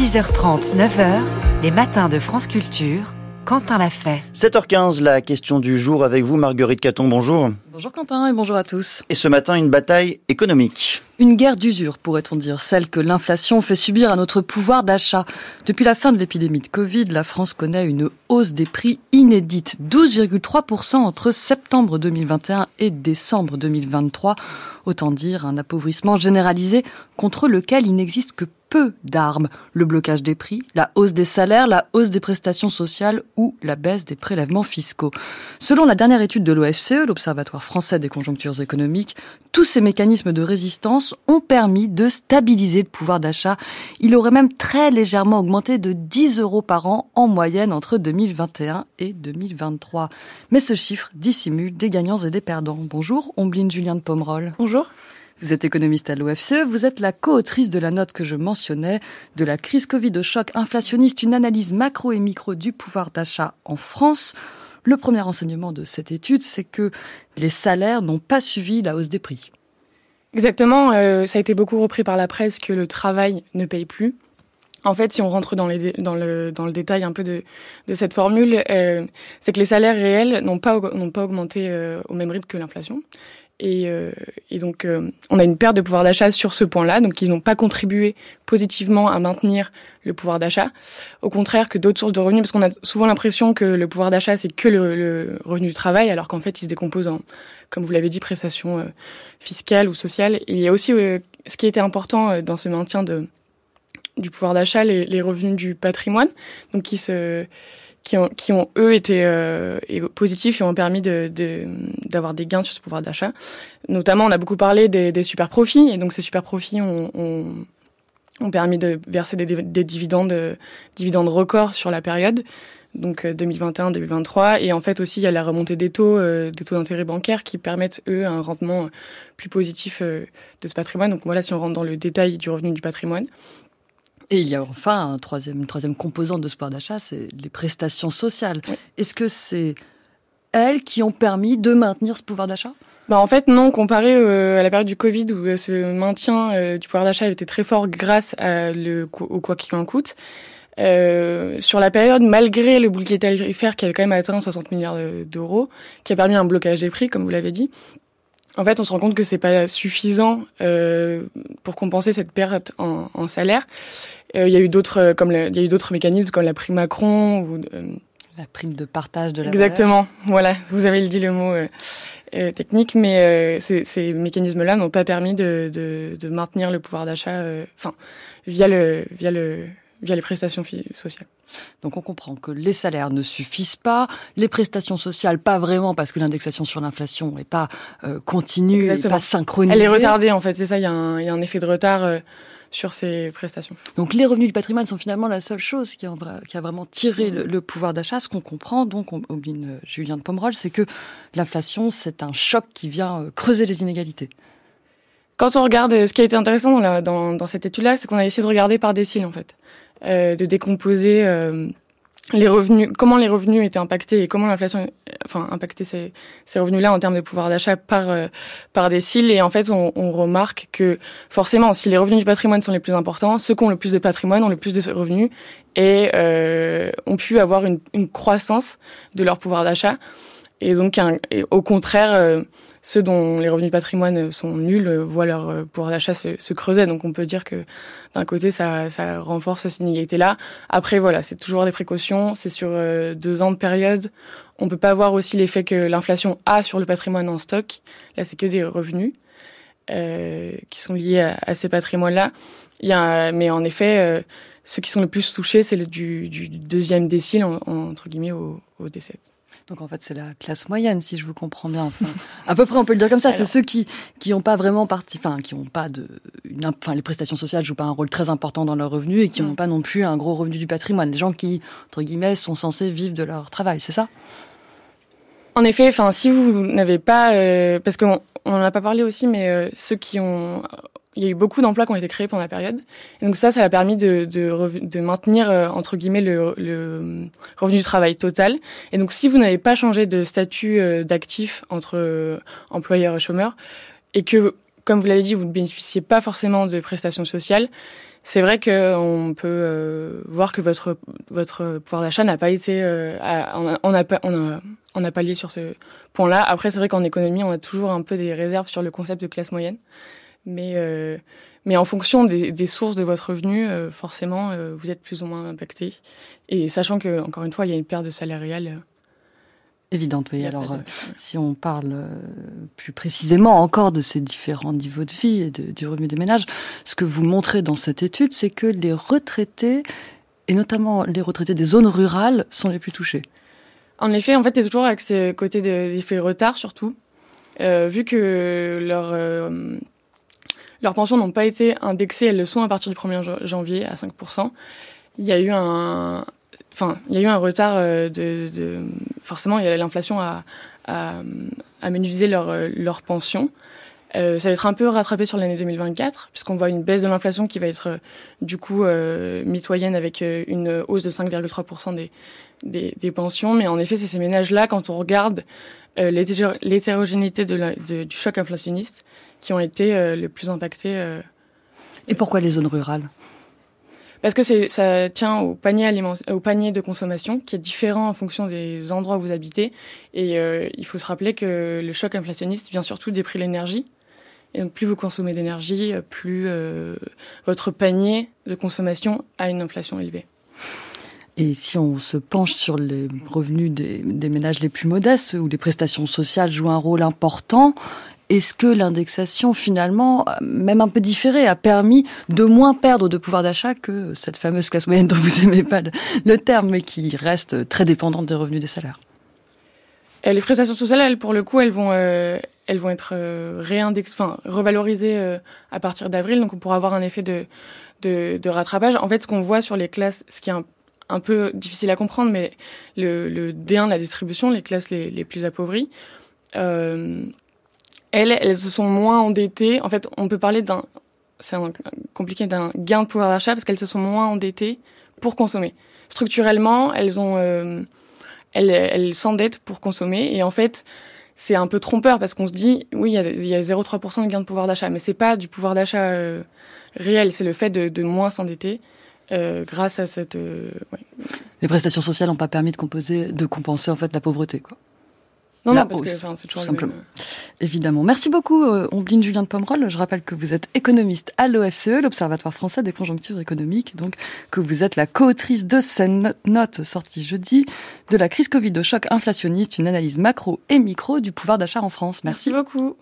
6h30, 9h, les matins de France Culture. Quentin l'a fait. 7h15, la question du jour avec vous, Marguerite Caton, bonjour. Bonjour Quentin et bonjour à tous. Et ce matin, une bataille économique. Une guerre d'usure, pourrait-on dire, celle que l'inflation fait subir à notre pouvoir d'achat. Depuis la fin de l'épidémie de Covid, la France connaît une hausse des prix inédite, 12,3% entre septembre 2021 et décembre 2023. Autant dire un appauvrissement généralisé contre lequel il n'existe que peu d'armes. Le blocage des prix, la hausse des salaires, la hausse des prestations sociales ou la baisse des prélèvements fiscaux. Selon la dernière étude de l'OFCE, l'Observatoire français des conjonctures économiques, tous ces mécanismes de résistance ont permis de stabiliser le pouvoir d'achat. Il aurait même très légèrement augmenté de 10 euros par an en moyenne entre 2021 et 2023. Mais ce chiffre dissimule des gagnants et des perdants. Bonjour, Ombline Julien de Pomerol. Bonjour. Vous êtes économiste à l'OFCE, vous êtes la co-autrice de la note que je mentionnais, de la crise Covid au choc inflationniste, une analyse macro et micro du pouvoir d'achat en France. Le premier enseignement de cette étude, c'est que les salaires n'ont pas suivi la hausse des prix. Exactement, euh, ça a été beaucoup repris par la presse que le travail ne paye plus. En fait, si on rentre dans, le, détail un peu de, cette formule, euh, c'est que les salaires réels n'ont pas, n'ont pas augmenté euh, au même rythme que l'inflation. Et, euh, et, donc, euh, on a une perte de pouvoir d'achat sur ce point-là. Donc, ils n'ont pas contribué positivement à maintenir le pouvoir d'achat. Au contraire que d'autres sources de revenus, parce qu'on a souvent l'impression que le pouvoir d'achat, c'est que le, revenu du travail, alors qu'en fait, il se décompose en, comme vous l'avez dit, prestations euh, fiscales ou sociales. Il y a aussi ce qui était important dans ce maintien de, du pouvoir d'achat, les, les, revenus du patrimoine, donc qui se qui ont, eux été euh, positifs et ont permis d'avoir de, de, des gains sur ce pouvoir d'achat. Notamment, on a beaucoup parlé des, des, super profits et donc ces super profits ont, permis de verser des, des dividendes, dividendes records sur la période. Donc 2021-2023 et en fait aussi il y a la remontée des taux, euh, des taux d'intérêt bancaires qui permettent eux un rendement plus positif euh, de ce patrimoine. Donc voilà si on rentre dans le détail du revenu du patrimoine. Et il y a enfin un troisième, une troisième composante de ce pouvoir d'achat, c'est les prestations sociales. Oui. Est-ce que c'est elles qui ont permis de maintenir ce pouvoir d'achat? Bah en fait non, comparé euh, à la période du Covid où euh, ce maintien euh, du pouvoir d'achat était très fort grâce à le, au quoi qu'il en coûte. Euh, sur la période, malgré le bouclier tarifaire qui avait quand même atteint 60 milliards d'euros, qui a permis un blocage des prix, comme vous l'avez dit, en fait, on se rend compte que c'est pas suffisant euh, pour compenser cette perte en, en salaire. Euh, il y a eu d'autres, comme il y a eu d'autres mécanismes comme la prime Macron ou euh, la prime de partage de la Exactement. Voilà, vous avez dit le mot euh, technique, mais ces, ces mécanismes-là n'ont pas permis de, de, de, maintenir le pouvoir d'achat, enfin via le via le via les prestations sociales. Donc on comprend que les salaires ne suffisent pas, les prestations sociales pas vraiment parce que l'indexation sur l'inflation n'est pas euh, continue, Exactement. pas synchronisée. Elle est retardée en fait, c'est ça, il y, y, a un effet de retard euh, sur ces prestations. Donc les revenus du patrimoine sont finalement la seule chose qui a, qui a vraiment tiré le, le pouvoir d'achat. Ce qu'on comprend donc, on oublie Julien de Pomerol, c'est que l'inflation c'est un choc qui vient euh, creuser les inégalités. Quand on regarde, ce qui a été intéressant dans, la, dans, dans cette étude-là, c'est qu'on a essayé de regarder par décile en fait euh, de décomposer euh, les revenus, comment les revenus étaient impactés et comment l'inflation, enfin, impactait ces, ces revenus-là en termes de pouvoir d'achat par euh, par décile. Et en fait, on, on, remarque que forcément, si les revenus du patrimoine sont les plus importants, ceux qui ont le plus de patrimoine ont le plus de revenus et euh, ont pu avoir une, une croissance de leur pouvoir d'achat. Et donc, au contraire, euh, ceux dont les revenus de patrimoine sont nuls euh, voient leur euh, pouvoir d'achat se, se, creuser. Donc, on peut dire que d'un côté, ça, ça renforce cette inégalité-là. Après, voilà, c'est toujours des précautions. C'est sur deux ans de période. On peut pas voir aussi l'effet que l'inflation a sur le patrimoine en stock. Là, c'est que des revenus qui sont liés à, ces patrimoines-là. Il y a, mais en effet, ceux qui sont le plus touchés, c'est du, du, deuxième décile, en, entre guillemets, au, au décès. Donc en fait, c'est la classe moyenne, si je vous comprends bien. Enfin, à peu près, on peut le dire comme ça. C'est ceux qui qui n'ont pas vraiment parti, enfin, qui n'ont pas de, une, enfin, les prestations sociales jouent pas un rôle très important dans leur revenu et qui n'ont mmh. pas non plus un gros revenu du patrimoine. Les gens qui, entre guillemets, sont censés vivre de leur travail, c'est ça? En effet, enfin, si vous n'avez pas, euh, parce qu'on on en a pas parlé aussi, mais euh, ceux qui ont il y a eu beaucoup d'emplois qui ont été créés pendant la période. Et donc ça, ça a permis de, de, de maintenir, euh, entre guillemets, le, le, revenu du travail total. Et donc si vous n'avez pas changé de statut euh, d'actif entre euh, employeur et chômeur, et que, comme vous l'avez dit, vous ne bénéficiez pas forcément de prestations sociales, c'est vrai qu'on peut euh, voir que votre votre pouvoir d'achat n'a pas été euh, on, a, on, on, a, pas lié sur ce point-là. Après, c'est vrai qu'en économie, on a toujours un peu des réserves sur le concept de classe moyenne, mais euh, mais en fonction des, des, sources de votre revenu, forcément, vous êtes plus ou moins impacté. Et sachant que encore une fois, il y a une perte de salaire réel évidente. Oui. Alors, euh, si on parle euh, plus précisément encore de ces différents niveaux de vie et du revenu des ménages, ce que vous montrez dans cette étude, c'est que les retraités, et notamment les retraités des zones rurales, sont les plus touchés. En effet, en fait, c'est toujours avec ce côté d'effet retard, surtout. Euh, vu que leur, leurs pensions n'ont pas été indexées, elles le sont à partir du 1er janvier à 5%. Il y a eu un, enfin, il y a eu un retard euh, de, de forcément, il y a l'inflation à, à, à leur, euh, leur pension. Euh, ça va être un peu rattrapé sur l'année 2024, puisqu'on voit une baisse de l'inflation qui va être euh, du coup euh, mitoyenne avec une hausse de 5,3% des, des, des, pensions. Mais en effet, c'est ces ménages-là, quand on regarde l'hétérogénéité de, du choc inflationniste, qui ont été les plus impactés. Et pourquoi les zones rurales? Parce que ça tient au panier, aliment, au panier de consommation qui est différent en fonction des endroits où vous habitez. Et euh, il faut se rappeler que le choc inflationniste vient surtout des prix de l'énergie. Et donc plus vous consommez d'énergie, plus euh, votre panier de consommation a une inflation élevée. Et si on se penche sur les revenus des, ménages les plus modestes, où les prestations sociales jouent un rôle important, est-ce que l'indexation, finalement, même un peu différée, a permis de moins perdre de pouvoir d'achat que cette fameuse classe moyenne dont vous aimez pas le, terme, mais qui reste très dépendante des revenus des salaires? Les prestations sociales, elles, pour le coup, elles vont, euh, elles vont être euh, enfin, revalorisées euh, à partir d'avril, donc on pourra avoir un effet de, de, de rattrapage. En fait, ce qu'on voit sur les classes, ce qui est un, un peu difficile à comprendre, mais le, le D1 la distribution, les classes les, plus appauvries, euh, elles, elles se sont moins endettées. En fait, on peut parler d'un, c'est compliqué, d'un gain de pouvoir d'achat parce qu'elles se sont moins endettées pour consommer. Structurellement, euh, elles, s'endettent pour consommer et en fait, c'est un peu trompeur parce qu'on se dit, oui, il y a, a 0,3% de gain de pouvoir d'achat, mais c'est pas du pouvoir d'achat euh, réel, c'est le fait de, de moins s'endetter. Euh, grâce à cette. Euh, ouais. Les prestations sociales n'ont pas permis de, composer, de compenser en fait la pauvreté, quoi. Non, non, parce que c'est toujours simplement. Évidemment. Merci beaucoup, euh, Ombline Julien de Pomerol. Je rappelle que vous êtes économiste à l'OFCE, l'Observatoire français des conjonctures économiques, donc que vous êtes la co-autrice de cette note sortie jeudi de la crise Covid au choc inflationniste, une analyse macro et micro du pouvoir d'achat en France. Merci, Merci beaucoup.